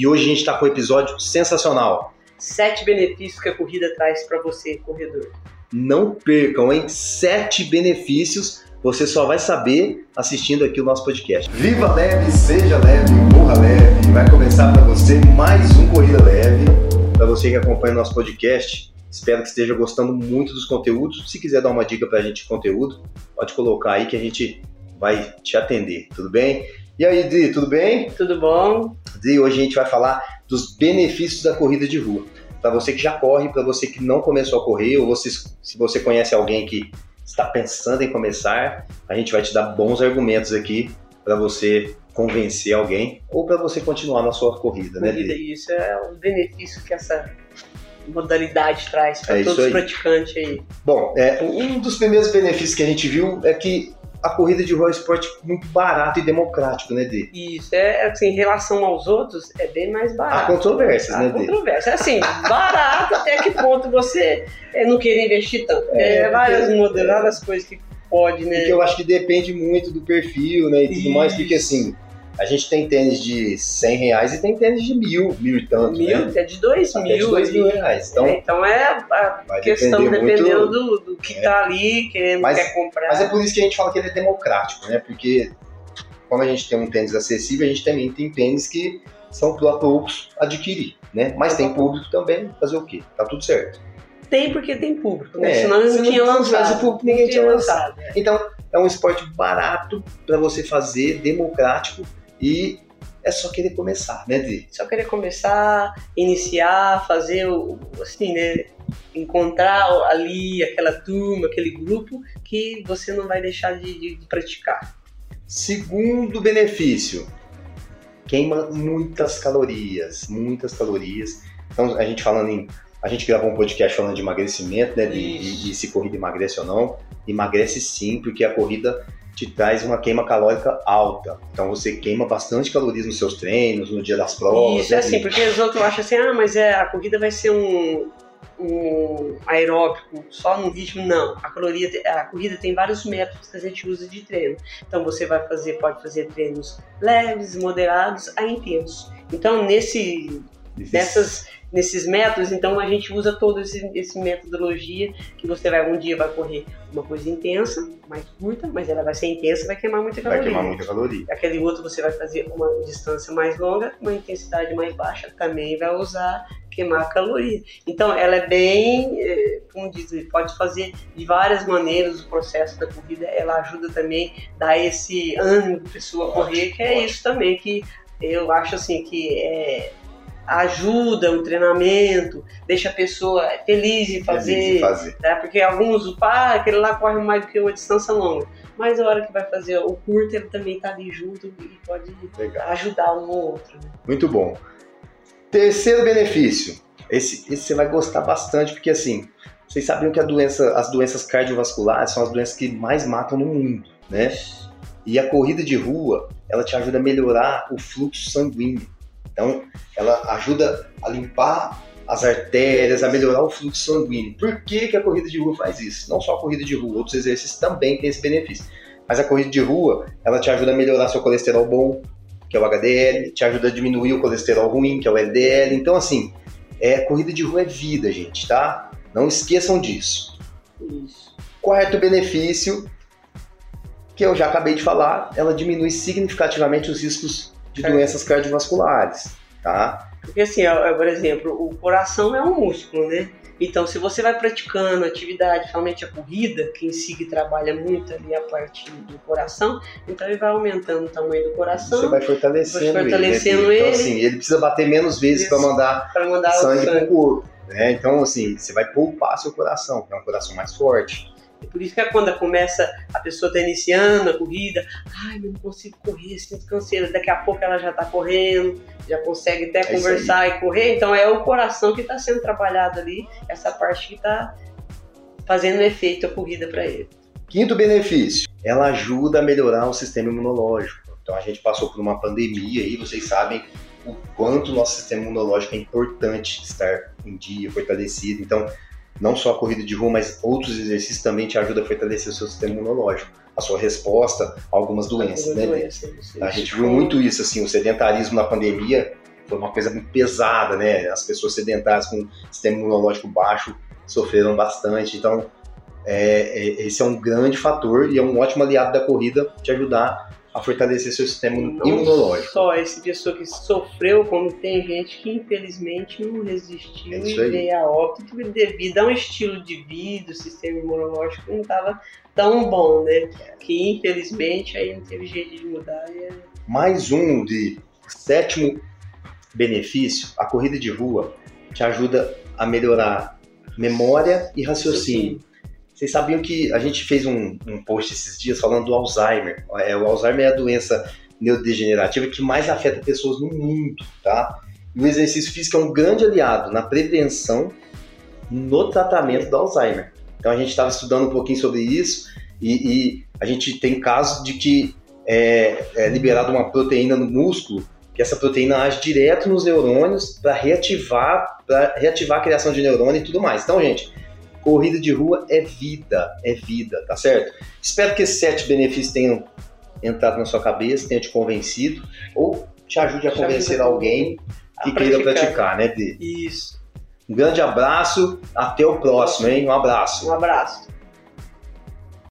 E hoje a gente está com um episódio sensacional. Sete benefícios que a corrida traz para você, corredor. Não percam, hein? Sete benefícios você só vai saber assistindo aqui o nosso podcast. Viva leve, seja leve, morra leve. Vai começar para você mais um Corrida Leve. Para você que acompanha o nosso podcast, espero que esteja gostando muito dos conteúdos. Se quiser dar uma dica para a gente de conteúdo, pode colocar aí que a gente vai te atender, tudo bem? E aí, Dri, tudo bem? Tudo bom? Dri, hoje a gente vai falar dos benefícios da corrida de rua. Para você que já corre, para você que não começou a correr, ou você, se você conhece alguém que está pensando em começar, a gente vai te dar bons argumentos aqui para você convencer alguém ou para você continuar na sua corrida, né, Corrida, isso é um benefício que essa modalidade traz para É todos os praticantes aí. Bom, é, um dos primeiros benefícios que a gente viu é que a corrida de rua é um esporte muito barato e democrático, né, Dri? Isso é assim, em relação aos outros, é bem mais Há barato. controvérsias, Há né, Dri? controvérsia. Assim, barato até que ponto você é, não querer investir tanto. É, É, várias modelos, várias coisas que pode, né? Porque eu acho que depende muito do perfil, né, e tudo mais, porque assim, a gente tem tênis de 100 reais e tem tênis de mil, mil e tanto, mil, né? até de dois Até mil. de dois mil reais. Então, É, então é a questão dependendo muito... do, do que É. tá ali, querendo, Mas- quer comprar. Mas é por isso que a gente fala que ele é democrático, né? Porque quando a gente tem um tênis acessível, a gente também tem tênis que são para poucos adquirir, né? Mas tem público também, fazer o quê? Tá tudo certo. Tem porque tem público, né? É, Senão se não não tinha tivesse lançado. público, ninguém tinha lançado. é. Então, é um esporte barato para você fazer, democrático e é só querer começar, né, Dri? Só querer começar, iniciar, fazer o, assim, né? Encontrar ali aquela turma, aquele grupo que você não vai deixar de, de- de praticar. Segundo benefício, queima muitas calorias, muitas calorias. Então, a gente falando em. A gente gravou um podcast falando de emagrecimento, né? De, de- de se corrida emagrece ou não. Emagrece sim, porque a corrida te traz uma queima calórica alta. Então você queima bastante calorias nos seus treinos, no dia das provas. Isso é né, assim, porque os outros acham assim, ah, mas é, a corrida vai ser um, um aeróbico só no ritmo. Não, a, caloria, a corrida tem vários métodos que a gente usa de treino. Então você vai fazer, pode fazer treinos leves, moderados a intensos. Então nesse, nessas, nesses métodos, então a gente usa toda esse, esse metodologia que você vai um dia vai correr uma coisa intensa, mais curta, mas ela vai ser intensa, vai queimar muita Vai caloria. queimar muita caloria. Aquele outro você vai fazer uma distância mais longa, uma intensidade mais baixa, também vai usar queimar caloria. Então ela é bem, eh, como diz, pode fazer de várias maneiras o processo da corrida, ela ajuda também dar esse ânimo para pessoa correr, que é isso também que eu acho assim que é, ajuda o treinamento, deixa a pessoa feliz em fazer, Feliz de fazer. tá? Porque alguns, pá, aquele lá corre mais do que uma distância longa. Mas a hora que vai fazer o curto, ele também tá ali junto e pode Legal. ajudar um ou outro. né? Muito bom. Terceiro benefício. Esse, esse você vai gostar bastante, porque assim, vocês sabiam que a doença, as doenças cardiovasculares são as doenças que mais matam no mundo, né? E a corrida de rua, ela te ajuda a melhorar o fluxo sanguíneo. Então, ela ajuda a limpar as artérias, a melhorar o fluxo sanguíneo. Por que, que a corrida de rua faz isso? Não só a corrida de rua, outros exercícios também têm esse benefício. Mas a corrida de rua, ela te ajuda a melhorar seu colesterol bom, que é o HDL, te ajuda a diminuir o colesterol ruim, que é o LDL. Então, assim, é, corrida de rua é vida, gente, tá? Não esqueçam disso. Isso. Quarto benefício, que eu já acabei de falar, ela diminui significativamente os riscos de doenças cardiovasculares, tá? Porque assim, ó, ó, por exemplo, o coração é um músculo, né? Então, se você vai praticando atividade, realmente a corrida, que em si que trabalha muito ali a parte do coração, então ele vai aumentando o tamanho do coração Você vai fortalecendo, Vai fortalecendo ele. né? Então, ele. assim, ele precisa bater menos vezes para mandar para mandar sangue o pro sangue. corpo. Né? Então, assim, você vai poupar seu coração, é um coração mais forte. E por isso que é quando começa, a pessoa tá iniciando a corrida, ai, eu não consigo correr, sinto canseira. Daqui a pouco ela já tá correndo, já consegue até isso conversar e correr. Então é o coração que está sendo trabalhado ali, essa parte que está fazendo efeito a corrida para ele. Quinto benefício, ela ajuda a melhorar o sistema imunológico. Então a gente passou por uma pandemia e vocês sabem o quanto o nosso sistema imunológico é importante estar em dia, fortalecido. Então, não só a corrida de rua, mas outros exercícios também te ajudam a fortalecer o seu sistema imunológico, a sua resposta a algumas doenças, né? Doença, A gente viu muito isso, assim, o sedentarismo na pandemia foi uma coisa muito pesada, né? As pessoas sedentárias com sistema imunológico baixo sofreram bastante. Então, é, é, esse é um grande fator e é um ótimo aliado da corrida te ajudar a fortalecer seu sistema Não imunológico. Só essa pessoa que sofreu, como tem gente que infelizmente não resistiu É e veio a óbito devido a um estilo de vida, o sistema imunológico não estava tão bom, né? Que infelizmente aí não teve jeito de mudar. É- Mais um de sétimo benefício, a corrida de rua te ajuda a melhorar memória e raciocínio. Vocês sabiam que a gente fez um, um post esses dias falando do Alzheimer. É, o Alzheimer é a doença neurodegenerativa que mais afeta pessoas no mundo, tá? E o exercício físico é um grande aliado na prevenção e no tratamento do Alzheimer. Então a gente estava estudando um pouquinho sobre isso e, e a gente tem casos de que é, é liberada uma proteína no músculo que essa proteína age direto nos neurônios para reativar, para reativar a criação de neurônio e tudo mais. Então, gente, corrida de rua é vida, é vida, tá certo? Espero que esses sete benefícios tenham entrado na sua cabeça, tenham te convencido ou te ajude a Te convencer alguém que queira praticar, né, Dê? Isso. Um grande abraço, até o próximo, hein? Um abraço. Um abraço.